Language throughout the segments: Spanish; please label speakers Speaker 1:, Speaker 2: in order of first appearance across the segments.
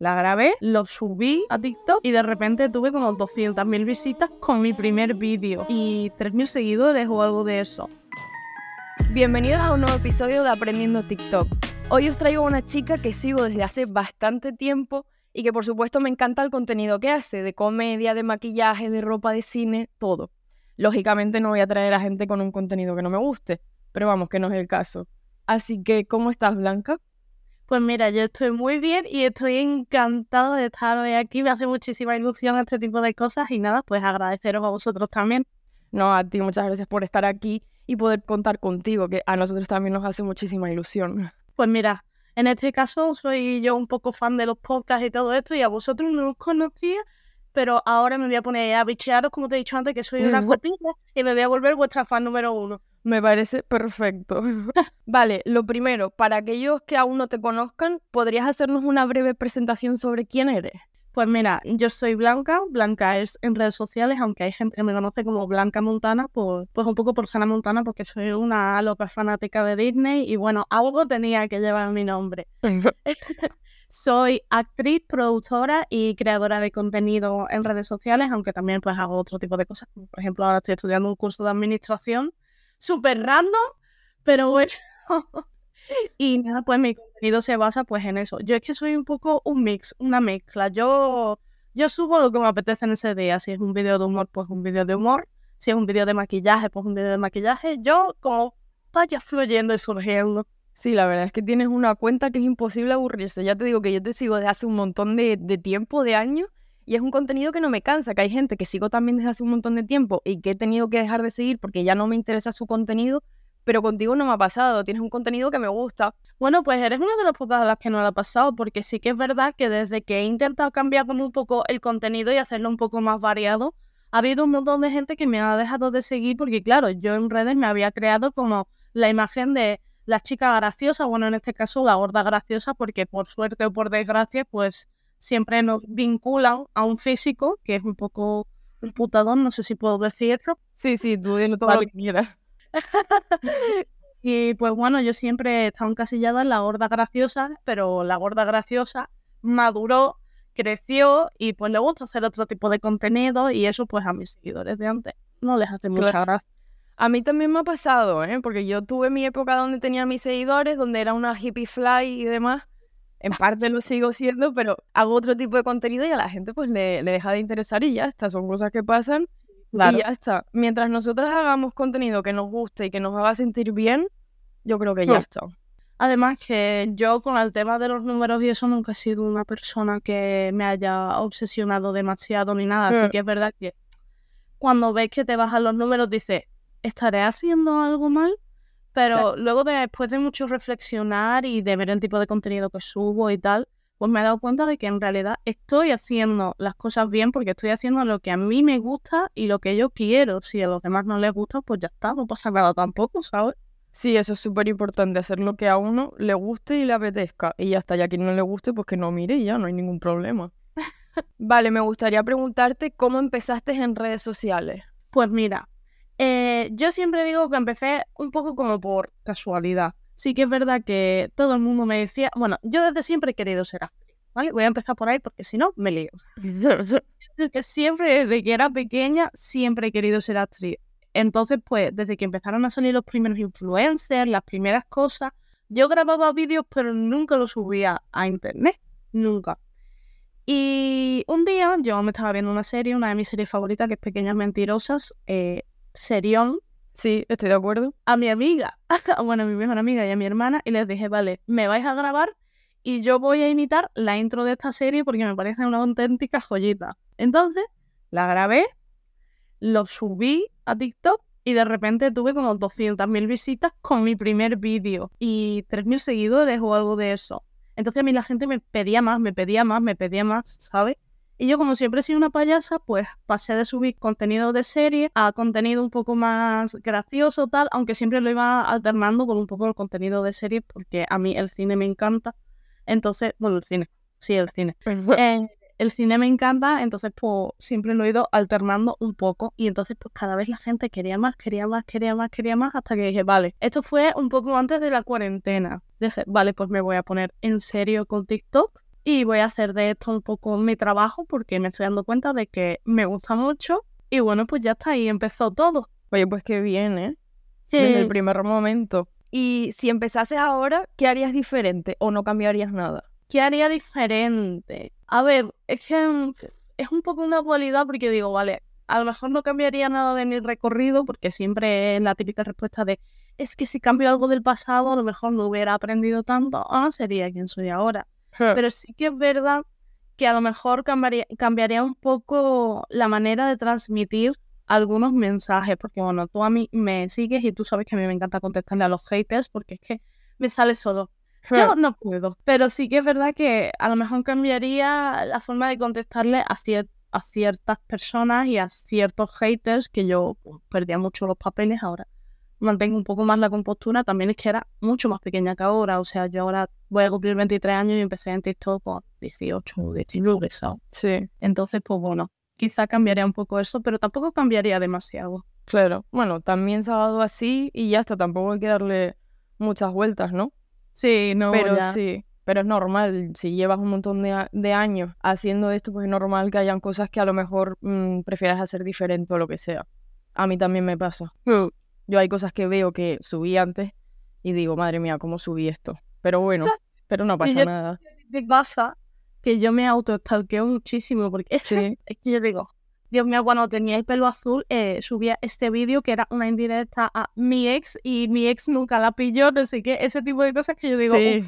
Speaker 1: La grabé, lo subí a TikTok y de repente tuve como 200.000 visitas con mi primer vídeo y 3.000 seguidores o algo de eso.
Speaker 2: Bienvenidos a un nuevo episodio de Aprendiendo TikTok. Hoy os traigo a una chica que sigo desde hace bastante tiempo y que por supuesto me encanta el contenido que hace, de comedia, de maquillaje, de ropa de cine, todo. Lógicamente no voy a traer a gente con un contenido que no me guste, pero vamos, que no es el caso. Así que, ¿cómo estás, Blanca?
Speaker 1: Pues mira, yo estoy muy bien y estoy encantada de estar hoy aquí. Me hace muchísima ilusión este tipo de cosas y nada, pues agradeceros a vosotros también.
Speaker 2: No, a ti muchas gracias por estar aquí y poder contar contigo, que a nosotros también nos hace muchísima ilusión.
Speaker 1: Pues mira, en este caso soy yo un poco fan de los podcasts y todo esto y a vosotros no os conocía, pero ahora me voy a poner a bichearos, como te he dicho antes, que soy una copita y me voy a volver vuestra fan número uno.
Speaker 2: Me parece perfecto. vale, lo primero, para aquellos que aún no te conozcan, ¿podrías hacernos una breve presentación sobre quién eres?
Speaker 1: Pues mira, yo soy Blanca, Blanca es en redes sociales, aunque hay gente que me conoce como Blanca Montana, pues, pues un poco por Sana Montana, porque soy una loca fanática de Disney y bueno, algo tenía que llevar mi nombre. soy actriz, productora y creadora de contenido en redes sociales, aunque también pues hago otro tipo de cosas, por ejemplo ahora estoy estudiando un curso de administración súper random, pero bueno. y nada, pues mi contenido se basa pues en eso. Yo es que soy un poco un mix, una mezcla. Yo, yo subo lo que me apetece en ese día. Si es un vídeo de humor, pues un vídeo de humor. Si es un vídeo de maquillaje, pues un vídeo de maquillaje. Yo como vaya fluyendo y surgiendo.
Speaker 2: Sí, la verdad es que tienes una cuenta que es imposible aburrirse. Ya te digo que yo te sigo desde hace un montón de, de tiempo, de años, y es un contenido que no me cansa, que hay gente que sigo también desde hace un montón de tiempo y que he tenido que dejar de seguir porque ya no me interesa su contenido, pero contigo no me ha pasado, tienes un contenido que me gusta.
Speaker 1: Bueno, pues eres una de las pocas a las que no le ha pasado, porque sí que es verdad que desde que he intentado cambiar como un poco el contenido y hacerlo un poco más variado, ha habido un montón de gente que me ha dejado de seguir porque, claro, yo en redes me había creado como la imagen de la chica graciosa, bueno, en este caso la gorda graciosa, porque por suerte o por desgracia, pues siempre nos vinculan a un físico, que es un poco un putador, no sé si puedo decirlo.
Speaker 2: Sí, sí, tú dilo todo lo que quieras.
Speaker 1: y pues bueno, yo siempre he estado encasillada en la gorda graciosa, pero la gorda graciosa maduró, creció y pues le gusta hacer otro tipo de contenido y eso pues a mis seguidores de antes no les hace mucha gracia.
Speaker 2: A mí también me ha pasado, ¿eh? porque yo tuve mi época donde tenía mis seguidores, donde era una hippie fly y demás, en parte lo sigo siendo, pero hago otro tipo de contenido y a la gente pues le, deja de interesar y ya está, son cosas que pasan y ya está. Mientras nosotros hagamos contenido que nos guste y que nos haga sentir bien, yo creo que ya está.
Speaker 1: Además que yo con el tema de los números y eso nunca he sido una persona que me haya obsesionado demasiado ni nada, así hmm. que es verdad que cuando ves que te bajan los números dices, ¿estaré haciendo algo mal? Pero luego después de mucho reflexionar y de ver el tipo de contenido que subo y tal, pues me he dado cuenta de que en realidad estoy haciendo las cosas bien porque estoy haciendo lo que a mí me gusta y lo que yo quiero. Si a los demás no les gusta, pues ya está, no pasa nada tampoco, ¿sabes?
Speaker 2: Sí, eso es súper importante, hacer lo que a uno le guste y le apetezca. Y ya está, ya a quien no le guste, pues que no mire y ya, no hay ningún problema. vale, me gustaría preguntarte cómo empezaste en redes sociales.
Speaker 1: Pues mira, eh, yo siempre digo que empecé un poco como por casualidad. Sí que es verdad que todo el mundo me decía, bueno, yo desde siempre he querido ser actriz, ¿vale? Voy a empezar por ahí porque si no, me lío. que siempre, desde que era pequeña, siempre he querido ser actriz. Entonces, pues, desde que empezaron a salir los primeros influencers, las primeras cosas, yo grababa vídeos, pero nunca los subía a internet. Nunca. Y un día yo me estaba viendo una serie, una de mis series favoritas, que es Pequeñas Mentirosas. Eh, serión.
Speaker 2: Sí, estoy de acuerdo.
Speaker 1: A mi amiga, bueno, a mi mejor amiga y a mi hermana, y les dije, vale, me vais a grabar y yo voy a imitar la intro de esta serie porque me parece una auténtica joyita. Entonces, la grabé, lo subí a TikTok y de repente tuve como 200.000 visitas con mi primer vídeo y 3.000 seguidores o algo de eso. Entonces a mí la gente me pedía más, me pedía más, me pedía más, ¿sabes? Y yo, como siempre he sido una payasa, pues pasé de subir contenido de serie a contenido un poco más gracioso, tal, aunque siempre lo iba alternando con un poco el contenido de serie, porque a mí el cine me encanta. Entonces, bueno, el cine, sí, el cine. Eh, el cine me encanta, entonces pues siempre lo he ido alternando un poco y entonces pues cada vez la gente quería más, quería más, quería más, quería más hasta que dije, vale, esto fue un poco antes de la cuarentena. Dije, vale, pues me voy a poner en serio con TikTok y voy a hacer de esto un poco mi trabajo porque me estoy dando cuenta de que me gusta mucho y bueno, pues ya está ahí, empezó todo.
Speaker 2: Oye, pues qué bien, ¿eh? Desde el primer momento. Y si empezases ahora, ¿qué harías diferente o no cambiarías nada?
Speaker 1: ¿Qué haría diferente? A ver, es que es un poco una dualidad porque digo, vale, a lo mejor no cambiaría nada de mi recorrido porque siempre es la típica respuesta de es que si cambio algo del pasado a lo mejor no hubiera aprendido tanto, ah, sería quien soy ahora. Pero sí que es verdad que a lo mejor cambiaría, cambiaría un poco la manera de transmitir algunos mensajes, porque bueno, tú a mí me sigues y tú sabes que a mí me encanta contestarle a los haters porque es que me sale solo. Yo no puedo, pero sí que es verdad que a lo mejor cambiaría la forma de contestarle a, a ciertas personas y a ciertos haters que yo pues, perdía mucho los papeles ahora. Mantengo un poco más la compostura, también es que era mucho más pequeña que ahora, o sea, yo ahora voy a cumplir 23 años y empecé en TikTok con 18 o 19,
Speaker 2: Sí.
Speaker 1: Entonces, pues bueno, quizá cambiaría un poco eso, pero tampoco cambiaría demasiado.
Speaker 2: Claro, bueno, también se ha dado así y ya está, tampoco hay que darle muchas vueltas, ¿no?
Speaker 1: Sí, no.
Speaker 2: Pero sí, pero es normal, si llevas un montón de, años haciendo esto, pues es normal que hayan cosas que a lo mejor mm, prefieras hacer diferente o lo que sea. A mí también me pasa.
Speaker 1: Mm.
Speaker 2: Yo hay cosas que veo que subí antes y digo, madre mía, ¿cómo subí esto? Pero bueno, pero no pasa nada.
Speaker 1: ¿Qué pasa? Que yo me auto muchísimo porque
Speaker 2: sí.
Speaker 1: es que yo digo, Dios mío, cuando tenía el pelo azul, eh, subía este vídeo que era una indirecta a mi ex y mi ex nunca la pilló, no sé qué, ese tipo de cosas que yo digo,
Speaker 2: sí.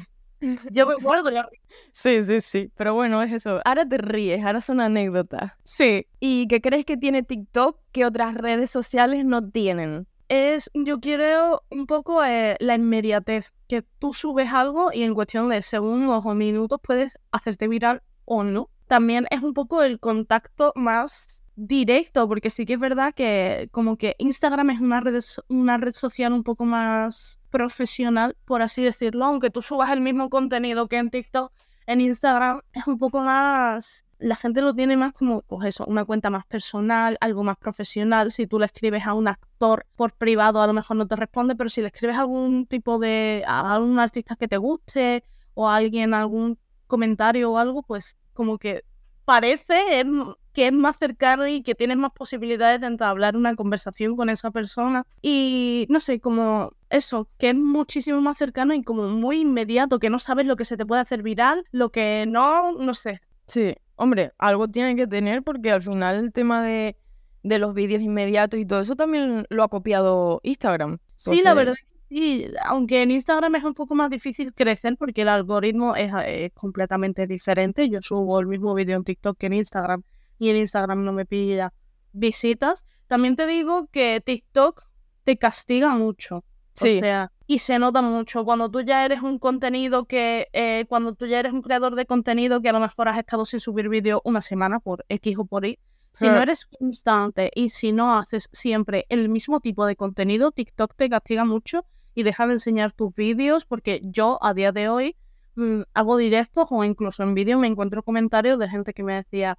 Speaker 1: yo me muerdo ya.
Speaker 2: Sí, sí, sí, pero bueno, es eso. Ahora te ríes, ahora son anécdotas.
Speaker 1: Sí.
Speaker 2: ¿Y qué crees que tiene TikTok que otras redes sociales no tienen?
Speaker 1: Es, yo quiero un poco eh, la inmediatez, que tú subes algo y en cuestión de segundos o minutos puedes hacerte viral o no. También es un poco el contacto más directo, porque sí que es verdad que como que Instagram es una red, una red social un poco más profesional, por así decirlo, aunque tú subas el mismo contenido que en TikTok, en Instagram es un poco más... La gente lo tiene más como, pues eso, una cuenta más personal, algo más profesional. Si tú le escribes a un actor por privado, a lo mejor no te responde, pero si le escribes a algún tipo de... a algún artista que te guste o a alguien algún comentario o algo, pues como que parece que es más cercano y que tienes más posibilidades de entablar una conversación con esa persona. Y no sé, como eso, que es muchísimo más cercano y como muy inmediato, que no sabes lo que se te puede hacer viral, lo que no, no sé.
Speaker 2: Sí, hombre, algo tiene que tener porque al final el tema de, de los vídeos inmediatos y todo eso también lo ha copiado Instagram.
Speaker 1: Sí, la verdad Sí, aunque en Instagram es un poco más difícil crecer porque el algoritmo es, completamente diferente. Yo subo el mismo vídeo en TikTok que en Instagram y en Instagram no me pilla visitas. También te digo que TikTok te castiga mucho.
Speaker 2: Sí.
Speaker 1: O sea, y se nota mucho cuando tú ya eres un contenido que, eh, cuando tú ya eres un creador de contenido que a lo mejor has estado sin subir vídeo una semana por X o por Y. Si no eres constante y si no haces siempre el mismo tipo de contenido, TikTok te castiga mucho y deja de enseñar tus vídeos porque yo a día de hoy mm, hago directos o incluso en vídeo me encuentro comentarios de gente que me decía,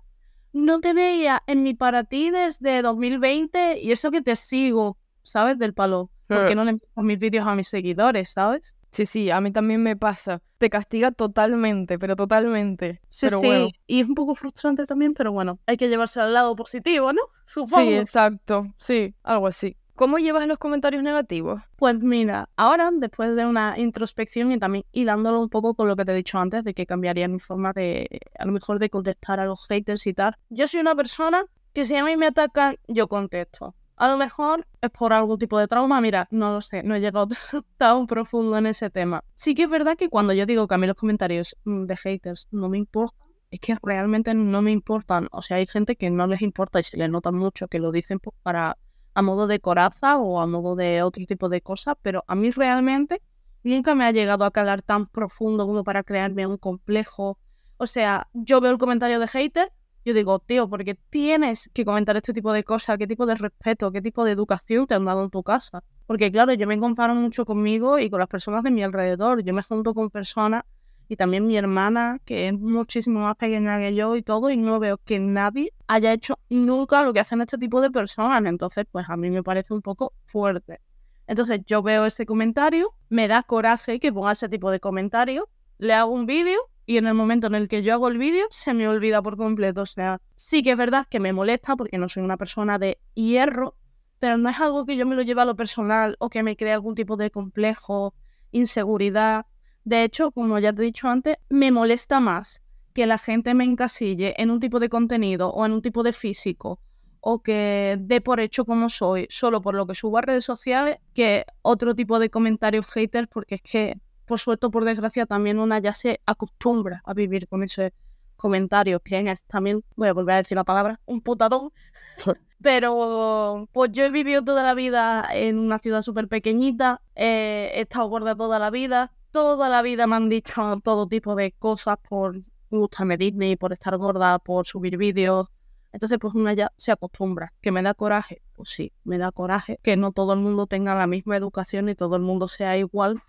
Speaker 1: no te veía en mi para ti desde 2020 y eso que te sigo, ¿sabes? Del palo. Porque no le envío mis vídeos a mis seguidores, sabes?
Speaker 2: Sí, sí, a mí también me pasa. Te castiga totalmente, pero totalmente.
Speaker 1: Sí, sí. Y es un poco frustrante también, pero bueno, hay que llevarse al lado positivo, ¿no?
Speaker 2: Supongo. Sí, exacto. Sí, algo así. ¿Cómo llevas los comentarios negativos?
Speaker 1: Pues mira, ahora, después de una introspección y también hilándolo un poco con lo que te he dicho antes, de que cambiaría mi forma de, a lo mejor, de contestar a los haters y tal. Yo soy una persona que si a mí me atacan, yo contesto. A lo mejor es por algún tipo de trauma, mira, no lo sé, no he llegado tan profundo en ese tema. Sí que es verdad que cuando yo digo que a mí los comentarios mm, de haters no me importan, es que realmente no me importan. O sea, hay gente que no les importa y se les nota mucho que lo dicen para a modo de coraza o a modo de otro tipo de cosas, pero a mí realmente nunca me ha llegado a calar tan profundo como para crearme un complejo. O sea, yo veo el comentario de hater, yo digo, tío, porque tienes que comentar este tipo de cosas, qué tipo de respeto, qué tipo de educación te han dado en tu casa. Porque claro, yo me comparo mucho conmigo y con las personas de mi alrededor. Yo me junto con personas y también mi hermana, que es muchísimo más pequeña que yo y todo, y no veo que nadie haya hecho nunca lo que hacen este tipo de personas. Entonces, pues a mí me parece un poco fuerte. Entonces yo veo ese comentario, me da coraje que ponga ese tipo de comentario, le hago un vídeo y en el momento en el que yo hago el vídeo se me olvida por completo. O sea, sí que es verdad que me molesta porque no soy una persona de hierro, pero no es algo que yo me lo lleve a lo personal o que me cree algún tipo de complejo, inseguridad. De hecho, como ya te he dicho antes, me molesta más que la gente me encasille en un tipo de contenido o en un tipo de físico o que dé por hecho como soy solo por lo que subo a redes sociales que otro tipo de comentarios haters porque es que por suerte o por desgracia también una ya se acostumbra a vivir con ese comentario que es también, voy a volver a decir la palabra, un putadón. Pero pues yo he vivido toda la vida en una ciudad súper pequeñita, he estado gorda toda la vida, toda la vida me han dicho todo tipo de cosas por gustarme Disney, por estar gorda, por subir vídeos. Entonces, pues una ya se acostumbra. ¿Que me da coraje? Pues sí, me da coraje que no todo el mundo tenga la misma educación y todo el mundo sea igual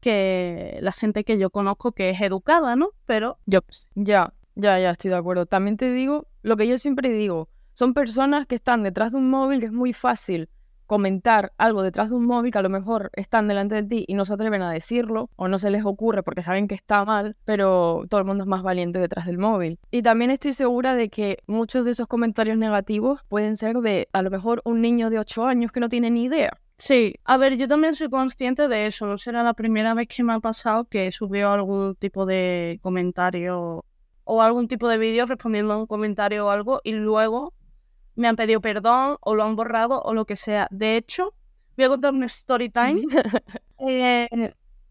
Speaker 1: que la gente que yo conozco que es educada, ¿no? Pero yo pues,
Speaker 2: Ya, ya, ya, estoy de acuerdo. También te digo lo que yo siempre digo. Son personas que están detrás de un móvil que es muy fácil comentar algo detrás de un móvil que a lo mejor están delante de ti y no se atreven a decirlo o no se les ocurre porque saben que está mal, pero todo el mundo es más valiente detrás del móvil. Y también estoy segura de que muchos de esos comentarios negativos pueden ser de a lo mejor un niño de 8 años que no tiene ni idea.
Speaker 1: Sí, a ver, yo también soy consciente de eso. No será la primera vez que me ha pasado que subió algún tipo de comentario o algún tipo de vídeo respondiendo a un comentario o algo y luego me han pedido perdón o lo han borrado o lo que sea. De hecho, voy a contar un story time. Eh,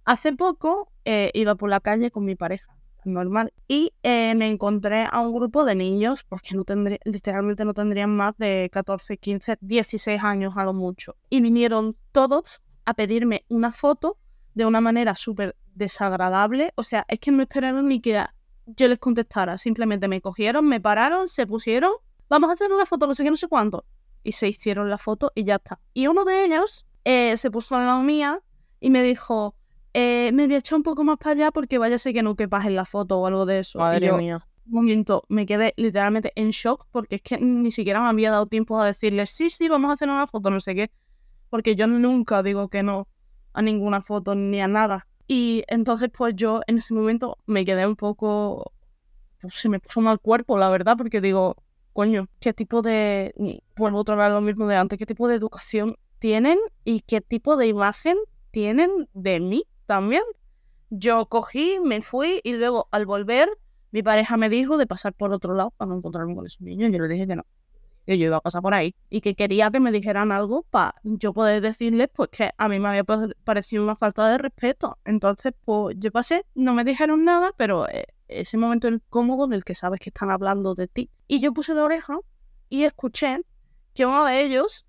Speaker 1: hace poco eh, iba por la calle con mi pareja, normal, y eh, me encontré a un grupo de niños, porque no tendría, literalmente no tendrían más de 14, 15, 16 años a lo mucho. Y vinieron todos a pedirme una foto de una manera súper desagradable. O sea, es que no esperaron ni que yo les contestara. Simplemente me cogieron, me pararon, se pusieron vamos a hacer una foto, no sé qué, no sé cuánto. Y se hicieron la foto y ya está. Y uno de ellos eh, se puso al lado mía y me dijo, eh, me voy a echar un poco más para allá porque vaya a ser que no quepas en la foto o algo de eso.
Speaker 2: Madre mía.
Speaker 1: Un momento, me quedé literalmente en shock porque es que ni siquiera me había dado tiempo a decirle, sí, sí, vamos a hacer una foto, no sé qué. Porque yo nunca digo que no a ninguna foto ni a nada. Y entonces pues yo en ese momento me quedé un poco... Pues se me puso mal cuerpo, la verdad, porque digo, coño, qué tipo de, vuelvo otra vez lo mismo de antes, qué tipo de educación tienen y qué tipo de imagen tienen de mí también. Yo cogí, me fui y luego al volver mi pareja me dijo de pasar por otro lado para no encontrarme con ese niño y yo le dije que no. Que yo iba a pasar por ahí y que quería que me dijeran algo para yo poder decirles pues que a mí me había parecido una falta de respeto. Entonces, pues yo pasé, no me dijeron nada, pero eh, ese momento incómodo en el que sabes que están hablando de ti. Y yo puse la oreja y escuché que uno de ellos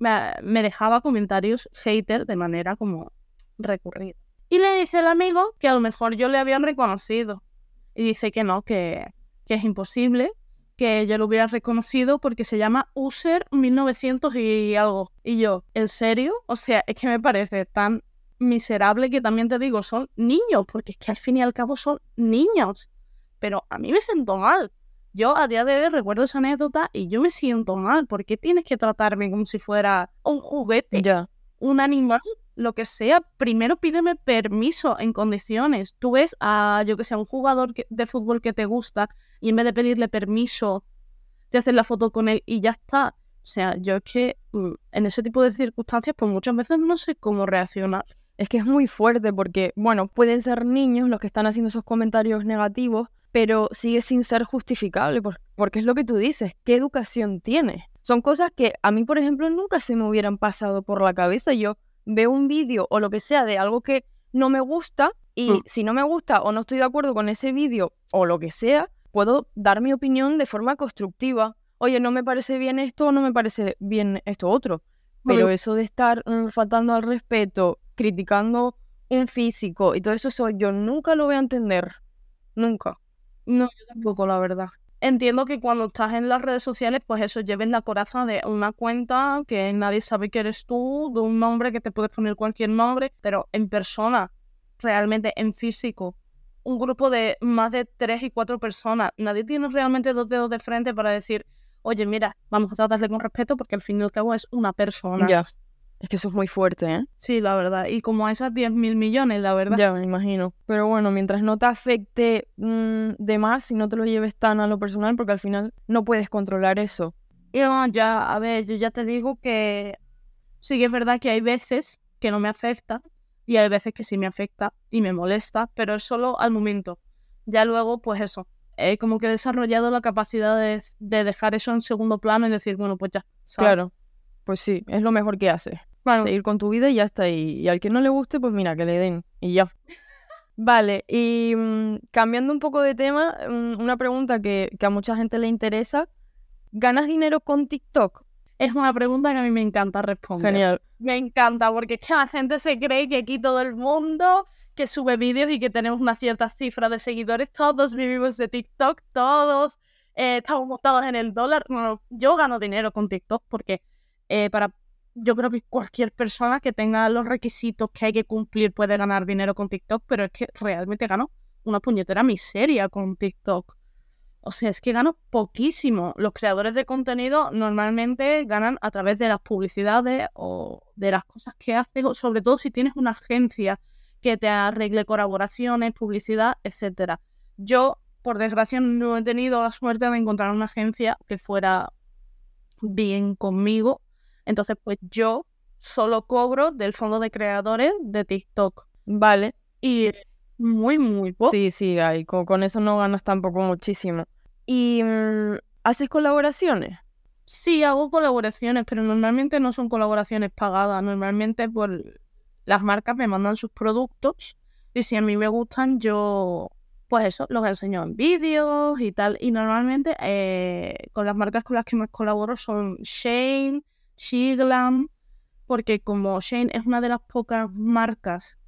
Speaker 1: me, dejaba comentarios hater de manera como recurrida. Y le dice el amigo que a lo mejor yo le había reconocido. Y dice que no, que, que es imposible que yo lo hubiera reconocido porque se llama User 1900 y algo. Y yo, ¿en serio? O sea, es que me parece tan miserable que también te digo, son niños, porque es que al fin y al cabo son niños. Pero a mí me siento mal. Yo a día de hoy recuerdo esa anécdota y yo me siento mal. ¿Por qué tienes que tratarme como si fuera un juguete?
Speaker 2: Ya.
Speaker 1: Un animal, lo que sea. Primero pídeme permiso en condiciones. Tú ves a, yo que sé, un jugador de fútbol que te gusta y en vez de pedirle permiso, te haces la foto con él y ya está. O sea, yo es que mm, en ese tipo de circunstancias, pues muchas veces no sé cómo reaccionar
Speaker 2: es que es muy fuerte porque, bueno, pueden ser niños los que están haciendo esos comentarios negativos, pero sigue sin ser justificable, porque es lo que tú dices, ¿qué educación tiene? Son cosas que a mí, por ejemplo, nunca se me hubieran pasado por la cabeza. Yo veo un vídeo o lo que sea de algo que no me gusta y mm. si no me gusta o no estoy de acuerdo con ese vídeo o lo que sea, puedo dar mi opinión de forma constructiva. Oye, no me parece bien esto o no me parece bien esto otro. Pero eso de estar mm, faltando al respeto, criticando un físico y todo eso, eso yo nunca lo voy a entender. Nunca.
Speaker 1: No, yo tampoco, la verdad. Entiendo que cuando estás en las redes sociales, pues eso, lleves la coraza de una cuenta que nadie sabe que eres tú, de un nombre que te puedes poner cualquier nombre, pero en persona, realmente en físico, un grupo de más de tres y cuatro personas, nadie tiene realmente dos dedos de frente para decir, oye, mira, vamos a tratarle con respeto porque al fin y al cabo es una persona.
Speaker 2: Es que eso es muy fuerte, ¿eh?
Speaker 1: Sí, la verdad. Y como a esas 10 mil millones, la verdad.
Speaker 2: Ya, me imagino. Pero bueno, mientras no te afecte mm, de más y no te lo lleves tan a lo personal, porque al final no puedes controlar eso.
Speaker 1: Y no, ya, a ver, yo ya te digo que sí que es verdad que hay veces que no me afecta y hay veces que sí me afecta y me molesta, pero es solo al momento. Ya luego, pues eso, he como que he desarrollado la capacidad de, de dejar eso en segundo plano y decir, bueno, pues ya. ¿sabes?
Speaker 2: Claro. Pues sí, es lo mejor que haces.
Speaker 1: Bueno,
Speaker 2: Seguir con tu vida y ya está. Y, y al que no le guste, pues mira, que le den. Y ya. Vale, y mm, cambiando un poco de tema, mm, una pregunta que, que a mucha gente le interesa. ¿Ganas dinero con TikTok?
Speaker 1: es una pregunta que a mí me encanta responder.
Speaker 2: Genial.
Speaker 1: Me encanta, porque es que la gente se cree que aquí todo el mundo que sube vídeos y que tenemos una cierta cifra de seguidores, todos vivimos de TikTok, todos eh, estamos montados en el dólar. No, no, yo gano dinero con TikTok porque eh, para yo creo que cualquier persona que tenga los requisitos que hay que cumplir puede ganar dinero con TikTok, pero es que realmente gano una puñetera miseria con TikTok. O sea, es que gano poquísimo. Los creadores de contenido normalmente ganan a través de las publicidades o de las cosas que haces, o sobre todo si tienes una agencia que te arregle colaboraciones, publicidad, etcétera. Yo, por desgracia, no he tenido la suerte de encontrar una agencia que fuera bien conmigo. Entonces, pues yo solo cobro del fondo de creadores de TikTok.
Speaker 2: Vale.
Speaker 1: Y muy, muy poco.
Speaker 2: Sí, sí, ay, con, con eso no ganas tampoco muchísimo. ¿Y mm, haces colaboraciones?
Speaker 1: Sí, hago colaboraciones, pero normalmente no son colaboraciones pagadas. Normalmente por las marcas me mandan sus productos y si a mí me gustan, yo pues eso, los enseño en vídeos y tal. Y normalmente eh, con las marcas con las que más colaboro son Shane, Shiglam, porque como Shane es una de las pocas marcas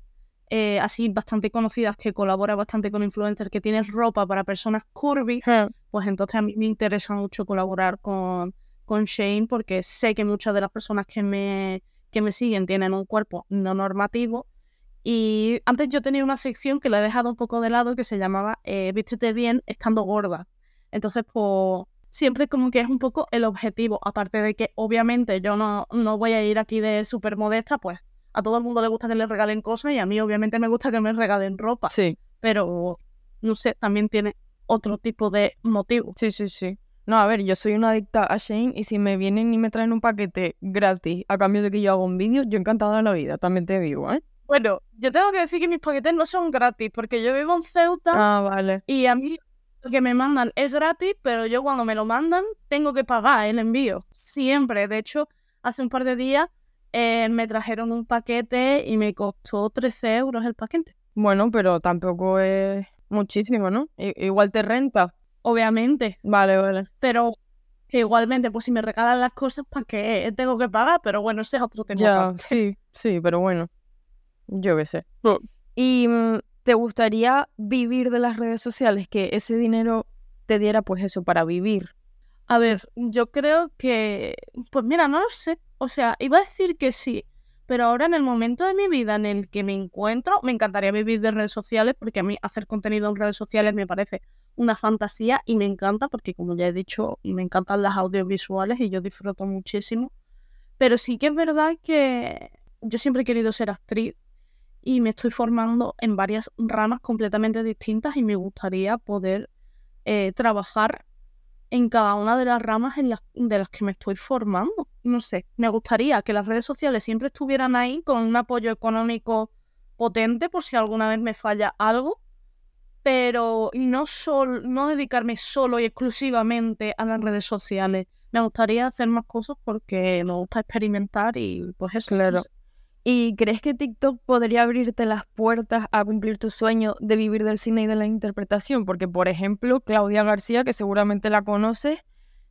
Speaker 1: eh, así bastante conocidas que colabora bastante con influencers que tienen ropa para personas curvy, pues entonces a mí me interesa mucho colaborar con, con Shane porque sé que muchas de las personas que me, que me siguen tienen un cuerpo no normativo. Y antes yo tenía una sección que la he dejado un poco de lado que se llamaba eh, Vístete bien estando gorda. Entonces, pues siempre como que es un poco el objetivo, aparte de que obviamente yo no, no voy a ir aquí de súper modesta, pues a todo el mundo le gusta que le regalen cosas y a mí obviamente me gusta que me regalen ropa.
Speaker 2: Sí.
Speaker 1: Pero, no sé, también tiene otro tipo de motivo.
Speaker 2: Sí, sí, sí. No, a ver, yo soy una adicta a Shane y si me vienen y me traen un paquete gratis a cambio de que yo haga un vídeo, yo encantada de la vida, también te digo, ¿eh?
Speaker 1: Bueno, yo tengo que decir que mis paquetes no son gratis porque yo vivo en Ceuta
Speaker 2: Ah, vale.
Speaker 1: y a mí que me mandan es gratis, pero yo cuando me lo mandan tengo que pagar el envío. Siempre. De hecho, hace un par de días eh, me trajeron un paquete y me costó 13 euros el paquete.
Speaker 2: Bueno, pero tampoco es muchísimo, ¿no? I- igual te renta.
Speaker 1: Obviamente.
Speaker 2: Vale, vale.
Speaker 1: Pero que igualmente, pues si me regalan las cosas, ¿para qué tengo que pagar? Pero bueno, ese es otro tema.
Speaker 2: Ya, sí, sí, pero bueno. Yo qué sé. ¿Y mm, te gustaría vivir de las redes sociales? Que ese dinero te diera, pues eso, para vivir.
Speaker 1: A ver, yo creo que, pues mira, no lo sé. O sea, iba a decir que sí, pero ahora en el momento de mi vida en el que me encuentro, me encantaría vivir de redes sociales porque a mí hacer contenido en redes sociales me parece una fantasía y me encanta porque, como ya he dicho, me encantan las audiovisuales y yo disfruto muchísimo. Pero sí que es verdad que yo siempre he querido ser actriz y me estoy formando en varias ramas completamente distintas y me gustaría poder eh, trabajar en cada una de las ramas en las, de las que me estoy formando. No sé, me gustaría que las redes sociales siempre estuvieran ahí con un apoyo económico potente por si alguna vez me falla algo, pero no, sol, no dedicarme solo y exclusivamente a las redes sociales. Me gustaría hacer más cosas porque me gusta experimentar y pues eso.
Speaker 2: Claro.
Speaker 1: no sé.
Speaker 2: ¿Y crees que TikTok podría abrirte las puertas a cumplir tu sueño de vivir del cine y de la interpretación? Porque, por ejemplo, Claudia García, que seguramente la conoces,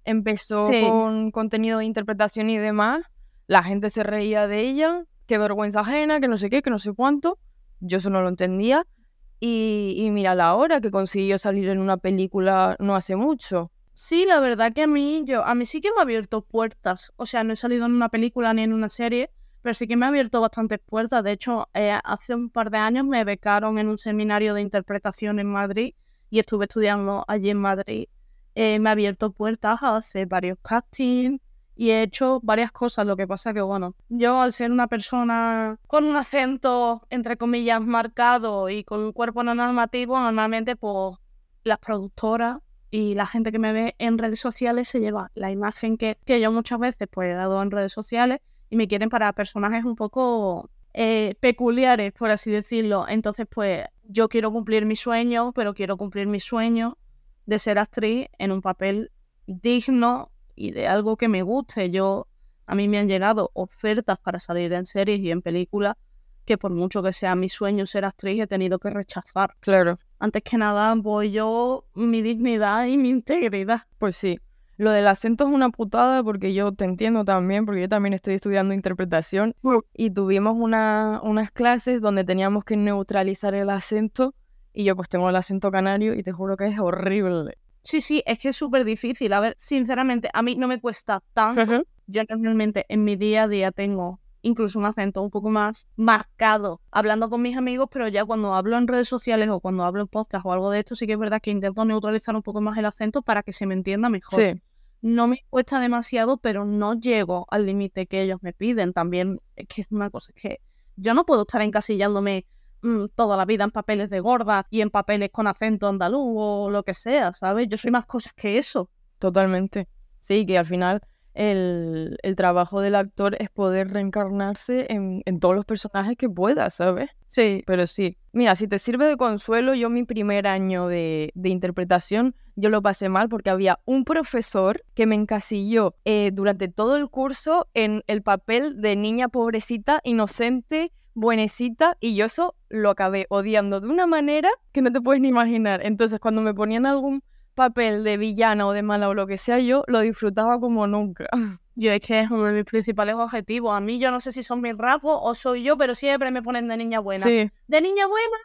Speaker 2: empezó
Speaker 1: Sí.
Speaker 2: con contenido de interpretación y demás. La gente se reía de ella, qué vergüenza ajena, que no sé qué, que no sé cuánto. Yo eso no lo entendía. Y, y mira la hora que consiguió salir en una película no hace mucho.
Speaker 1: Sí, la verdad que a mí, yo, a mí sí que me ha abierto puertas. O sea, no he salido en una película ni en una serie, pero sí que me ha abierto bastantes puertas. De hecho, eh, hace un par de años me becaron en un seminario de interpretación en Madrid y estuve estudiando allí en Madrid. Eh, me ha abierto puertas a hacer varios castings y he hecho varias cosas. Lo que pasa que, bueno, yo al ser una persona con un acento, entre comillas, marcado y con un cuerpo no normativo, normalmente, pues las productoras y la gente que me ve en redes sociales se lleva la imagen que, que yo muchas veces pues he dado en redes sociales y me quieren para personajes un poco eh, peculiares, por así decirlo. Entonces, pues yo quiero cumplir mi sueño, pero quiero cumplir mi sueño de ser actriz en un papel digno y de algo que me guste. Yo, a mí me han llegado ofertas para salir en series y en películas que por mucho que sea mi sueño ser actriz he tenido que rechazar.
Speaker 2: Claro.
Speaker 1: Antes que nada voy yo mi dignidad y mi integridad.
Speaker 2: Pues sí. Lo del acento es una putada porque yo te entiendo también, porque yo también estoy estudiando interpretación y tuvimos una, unas clases donde teníamos que neutralizar el acento y yo pues tengo el acento canario y te juro que es horrible.
Speaker 1: Sí, sí, es que es súper difícil. A ver, sinceramente, a mí no me cuesta tanto. Yo normalmente en mi día a día tengo incluso un acento un poco más marcado hablando con mis amigos, pero ya cuando hablo en redes sociales o cuando hablo en podcast o algo de esto, sí que es verdad que intento neutralizar un poco más el acento para que se me entienda mejor.
Speaker 2: Sí.
Speaker 1: No me cuesta demasiado, pero no llego al límite que ellos me piden. También es que es una cosa es que yo no puedo estar encasillándome mm, toda la vida en papeles de gorda y en papeles con acento andaluz o lo que sea, ¿sabes? Yo soy más cosas que eso.
Speaker 2: Totalmente. Sí, que al final el, el, trabajo del actor es poder reencarnarse en, en, todos los personajes que pueda, ¿sabes?
Speaker 1: Sí.
Speaker 2: Pero sí. Mira, si te sirve de consuelo, yo mi primer año de, de interpretación, yo lo pasé mal porque había un profesor que me encasilló eh, durante todo el curso en el papel de niña pobrecita, inocente, buenecita, y yo eso lo acabé odiando de una manera que no te puedes ni imaginar. Entonces, cuando me ponían algún papel de villana o de mala o lo que sea, yo lo disfrutaba como nunca.
Speaker 1: Yo es que es uno de mis principales objetivos. A mí yo no sé si son mis rasgos o soy yo, pero siempre me ponen de niña buena.
Speaker 2: Sí.
Speaker 1: De niña buena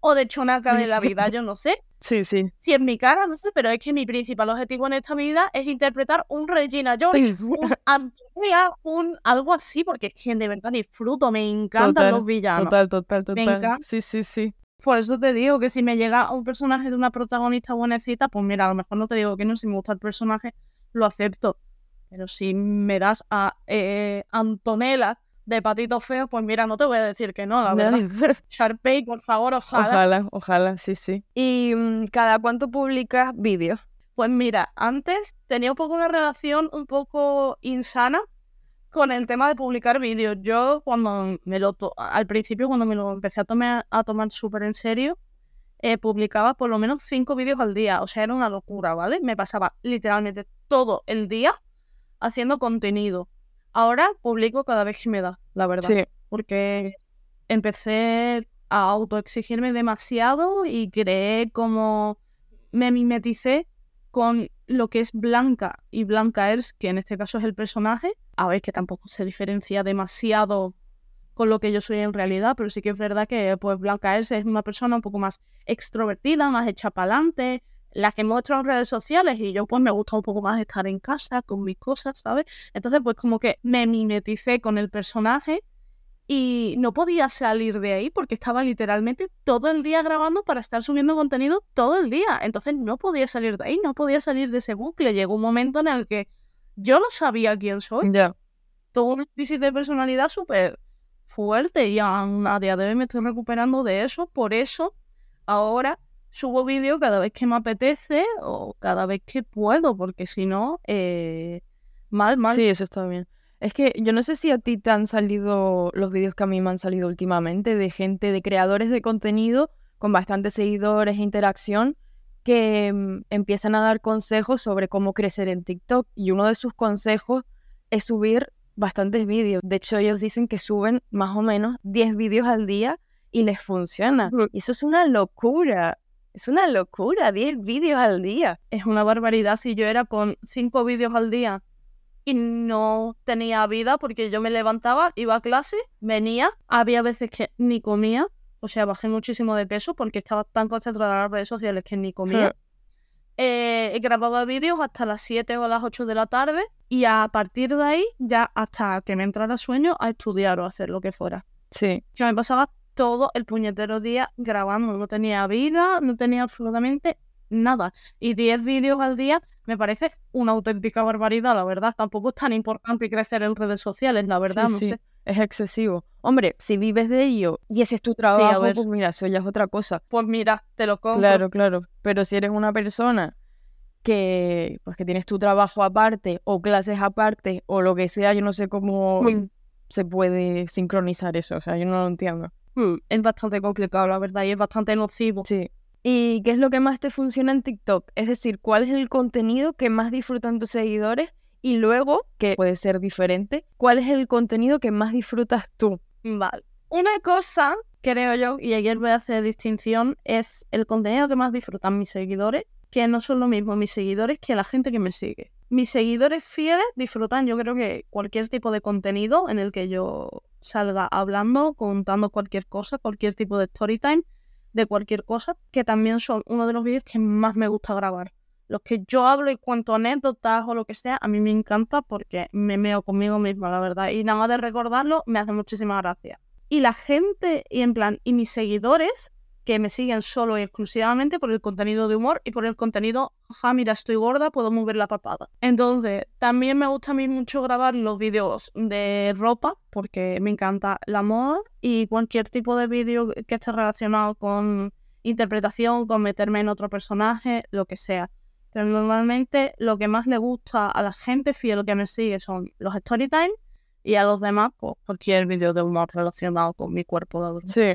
Speaker 1: o de chonaca de la vida, yo no sé.
Speaker 2: Sí, sí.
Speaker 1: Si es mi cara, no sé, pero es que mi principal objetivo en esta vida es interpretar un Regina George, un Antonia, un algo así, porque es que de verdad disfruto, me encantan
Speaker 2: Total,
Speaker 1: los villanos.
Speaker 2: Total, total, total.
Speaker 1: Me encanta.
Speaker 2: Sí, sí, sí.
Speaker 1: Por eso te digo que si me llega un personaje de una protagonista buenecita, pues mira, a lo mejor no te digo que no, si me gusta el personaje, lo acepto. Pero si me das a eh, Antonella de patito feo, pues mira, no te voy a decir que no, la verdad. Sharpay, por favor, ojalá.
Speaker 2: Ojalá, ojalá, sí, sí. ¿Y mm, cada cuánto publicas vídeos?
Speaker 1: Pues mira, antes tenía un poco una relación un poco insana con el tema de publicar vídeos. Yo cuando me lo to- al principio cuando me lo empecé a tomar a tomar súper en serio, eh, publicaba por lo menos cinco vídeos al día. O sea, era una locura, ¿vale? Me pasaba literalmente todo el día haciendo contenido. Ahora publico cada vez que me da, la verdad.
Speaker 2: Sí.
Speaker 1: Porque empecé a autoexigirme demasiado y creé como me mimeticé con lo que es Blanca y Blanca Ers, que en este caso es el personaje. A ver, que tampoco se diferencia demasiado con lo que yo soy en realidad, pero sí que es verdad que pues Blanca Ers es una persona un poco más extrovertida, más hecha para adelante, la que muestro en redes sociales y yo pues me gusta un poco más estar en casa con mis cosas, ¿sabes? Entonces pues como que me mimeticé con el personaje y no podía salir de ahí porque estaba literalmente todo el día grabando para estar subiendo contenido todo el día. Entonces no podía salir de ahí, no podía salir de ese bucle. Llegó un momento en el que yo no sabía quién soy.
Speaker 2: Ya.
Speaker 1: Tuve una crisis de personalidad súper fuerte y a, a día de hoy me estoy recuperando de eso. Por eso ahora subo vídeo cada vez que me apetece o cada vez que puedo, porque si no, eh, mal, mal.
Speaker 2: Sí, eso está bien. Es que yo no sé si a ti te han salido los vídeos que a mí me han salido últimamente de gente, de creadores de contenido con bastantes seguidores e interacción que mm, empiezan a dar consejos sobre cómo crecer en TikTok y uno de sus consejos es subir bastantes vídeos. De hecho, ellos dicen que suben más o menos 10 vídeos al día y les funciona. Y eso es una locura. Es una locura, 10 vídeos al día.
Speaker 1: Es una barbaridad si yo era con cinco vídeos al día y no tenía vida porque yo me levantaba, iba a clase, venía, había veces que ni comía, o sea, bajé muchísimo de peso porque estaba tan concentrada en las redes sociales que ni comía. Eh, grababa vídeos hasta las 7 o las 8 de la tarde y a partir de ahí, ya hasta que me entrara sueño, a estudiar o a hacer lo que fuera.
Speaker 2: Sí.
Speaker 1: Yo me pasaba todo el puñetero día grabando, no tenía vida, no tenía absolutamente nada. Y 10 vídeos al día me parece una auténtica barbaridad, la verdad. Tampoco es tan importante crecer en redes sociales, la verdad, no sé.
Speaker 2: Es excesivo. Hombre, si vives de ello y ese es tu trabajo, pues mira, eso ya es otra cosa.
Speaker 1: Pues mira, te lo compro.
Speaker 2: Claro, claro. Pero si eres una persona que, pues, que tienes tu trabajo aparte o clases aparte o lo que sea, yo no sé cómo mm. se puede sincronizar eso. O sea, yo no lo entiendo.
Speaker 1: Mm, es bastante complicado, la verdad, y es bastante nocivo.
Speaker 2: Sí. ¿Y qué es lo que más te funciona en TikTok? Es decir, ¿cuál es el contenido que más disfrutan tus seguidores? Y luego, que puede ser diferente, ¿cuál es el contenido que más disfrutas tú?
Speaker 1: Vale. Una cosa, creo yo, y ayer voy a hacer distinción, es el contenido que más disfrutan mis seguidores, que no son lo mismo mis seguidores que la gente que me sigue. Mis seguidores fieles disfrutan, yo creo que cualquier tipo de contenido en el que yo salga hablando, contando cualquier cosa, cualquier tipo de story time, de cualquier cosa, que también son uno de los vídeos que más me gusta grabar. Los que yo hablo y cuento anécdotas o lo que sea, a mí me encanta porque me meo conmigo misma, la verdad. Y nada más de recordarlo, me hace muchísima gracia. Y la gente, y en plan, y mis seguidores, que me siguen solo y exclusivamente por el contenido de humor y por el contenido, ja, mira, estoy gorda, puedo mover la papada. Entonces, también me gusta a mí mucho grabar los vídeos de ropa, porque me encanta la moda y cualquier tipo de vídeo que esté relacionado con interpretación, con meterme en otro personaje, lo que sea. Pero normalmente lo que más le gusta a la gente fiel que me sigue son los story time y a los demás, pues cualquier vídeo de humor relacionado con mi cuerpo de adulto.
Speaker 2: Sí.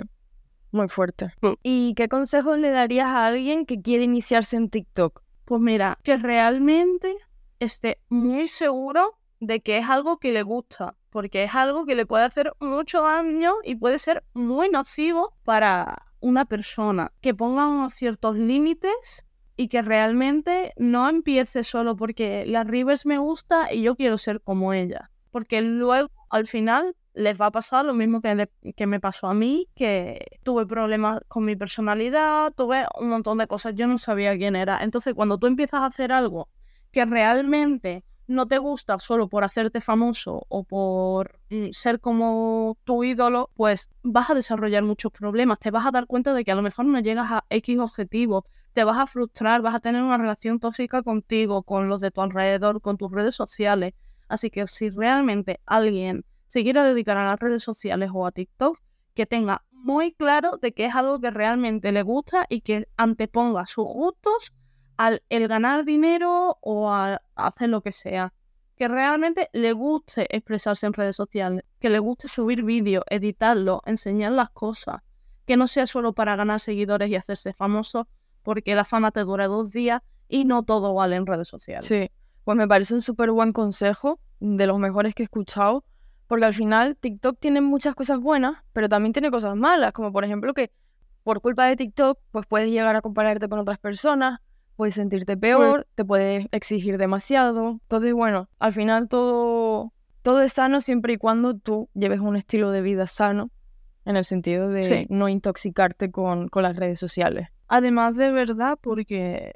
Speaker 2: Muy fuerte. Mm. ¿Y qué consejos le darías a alguien que quiere iniciarse en TikTok?
Speaker 1: Pues mira, que realmente esté muy seguro de que es algo que le gusta, porque es algo que le puede hacer mucho daño y puede ser muy nocivo para una persona. Que ponga unos ciertos límites y que realmente no empiece solo porque la Rivers me gusta y yo quiero ser como ella. Porque luego, al final, les va a pasar lo mismo que, que me pasó a mí, que tuve problemas con mi personalidad, tuve un montón de cosas, yo no sabía quién era. Entonces, cuando tú empiezas a hacer algo que realmente no te gusta solo por hacerte famoso o por mm, ser como tu ídolo, pues vas a desarrollar muchos problemas. Te vas a dar cuenta de que a lo mejor no llegas a X objetivo, te vas a frustrar, vas a tener una relación tóxica contigo, con los de tu alrededor, con tus redes sociales. Así que si realmente alguien se quiera dedicar a las redes sociales o a TikTok, que tenga muy claro de que es algo que realmente le gusta y que anteponga sus gustos al el ganar dinero o a hacer lo que sea. Que realmente le guste expresarse en redes sociales, que le guste subir vídeos, editarlo, enseñar las cosas, que no sea solo para ganar seguidores y hacerse famoso, porque la fama te dura dos días y no todo vale en redes sociales.
Speaker 2: Sí, pues me parece un súper buen consejo, de los mejores que he escuchado, porque al final TikTok tiene muchas cosas buenas, pero también tiene cosas malas, como por ejemplo que por culpa de TikTok, pues puedes llegar a compararte con otras personas, puedes sentirte peor, te puedes exigir demasiado. Entonces, bueno, al final todo, todo es sano siempre y cuando tú lleves un estilo de vida sano, en el sentido de no intoxicarte con, con las redes sociales.
Speaker 1: Además de verdad, porque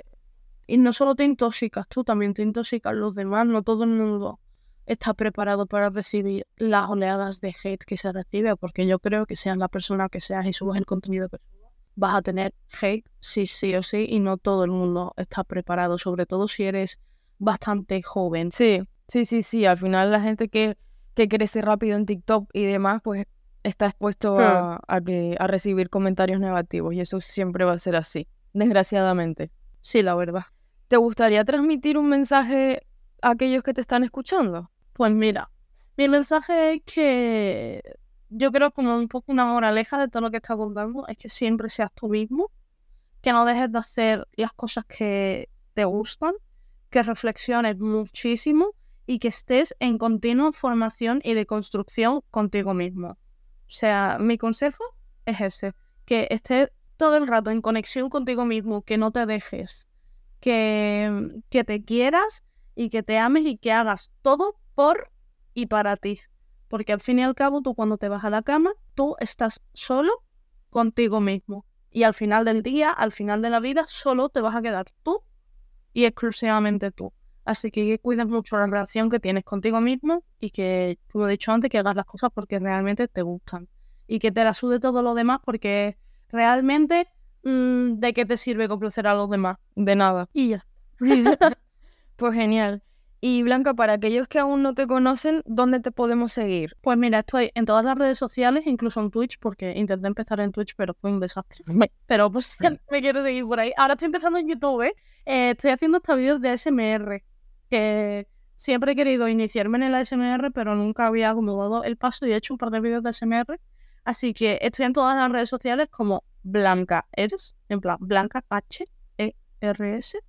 Speaker 1: y no solo te intoxicas tú, también te intoxican los demás, no todo el mundo está preparado para recibir las oleadas de hate que se recibe, porque yo creo que seas la persona que seas y subas el contenido que subas, vas a tener hate sí, sí o sí, y no todo el mundo está preparado, sobre todo si eres bastante joven.
Speaker 2: Sí, sí, sí, sí, al final la gente que, que crece rápido en TikTok y demás, pues está expuesto a, a, que, a recibir comentarios negativos, y eso siempre va a ser así, desgraciadamente.
Speaker 1: Sí, la verdad.
Speaker 2: ¿Te gustaría transmitir un mensaje a aquellos que te están escuchando?
Speaker 1: Pues mira, mi mensaje es que yo creo como un poco una moraleja de todo lo que está contando es que siempre seas tú mismo, que no dejes de hacer las cosas que te gustan, que reflexiones muchísimo y que estés en continua formación y de construcción contigo mismo. O sea, mi consejo es ese, que estés todo el rato en conexión contigo mismo, que no te dejes, que, que te quieras y que te ames y que hagas todo por y para ti. Porque al fin y al cabo, tú cuando te vas a la cama, tú estás solo contigo mismo. Y al final del día, al final de la vida, solo te vas a quedar tú y exclusivamente tú. Así que cuides mucho la relación que tienes contigo mismo y que, como he dicho antes, que hagas las cosas porque realmente te gustan. Y que te la sude todo lo demás porque realmente mm, ¿de qué te sirve complacer a los demás?
Speaker 2: De nada.
Speaker 1: Y ya.
Speaker 2: Pues genial. Y Blanca, para aquellos que aún no te conocen, ¿dónde te podemos seguir?
Speaker 1: Pues mira, estoy en todas las redes sociales, incluso en Twitch, porque intenté empezar en Twitch, pero fue un desastre. Pero pues me quiero seguir por ahí. Ahora estoy empezando en YouTube, ¿eh? Eh, estoy haciendo hasta vídeos de ASMR, que siempre he querido iniciarme en el ASMR, pero nunca había como dado el paso y he hecho un par de vídeos de ASMR. Así que estoy en todas las redes sociales como Blanca Eres, en plan Blanca H-E-R-S.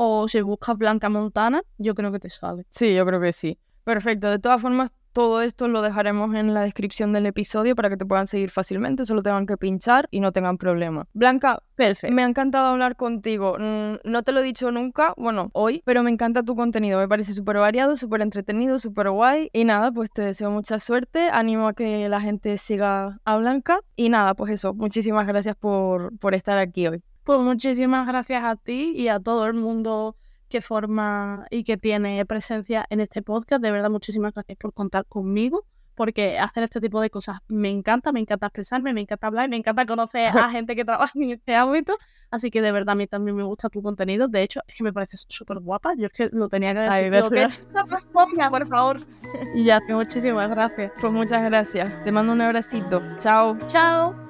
Speaker 1: O si buscas Blanca Montana, yo creo que te sale.
Speaker 2: Sí, yo creo que sí. Perfecto. De todas formas, todo esto lo dejaremos en la descripción del episodio para que te puedan seguir fácilmente, solo tengan que pinchar y no tengan problema. Blanca,
Speaker 1: Perfecto.
Speaker 2: me ha encantado hablar contigo. Mm, No te lo he dicho nunca, bueno, hoy, pero me encanta tu contenido. Me parece súper variado, súper entretenido, súper guay. Y nada, pues te deseo mucha suerte. Animo a que la gente siga a Blanca. Y nada, pues eso, muchísimas gracias por, por estar aquí hoy.
Speaker 1: Pues muchísimas gracias a ti y a todo el mundo que forma y que tiene presencia en este podcast. De verdad, muchísimas gracias por contar conmigo, porque hacer este tipo de cosas me encanta, me encanta expresarme, me encanta hablar, me encanta conocer a gente que trabaja en este ámbito. Así que de verdad a mí también me gusta tu contenido. De hecho, es que me parece súper guapa. Yo es que lo tenía que decir.
Speaker 2: Ay,
Speaker 1: Digo, que
Speaker 2: gracias.
Speaker 1: es una copia, por favor. Y ya, muchísimas gracias.
Speaker 2: Pues muchas gracias. Te mando un abracito. Chao.
Speaker 1: Chao.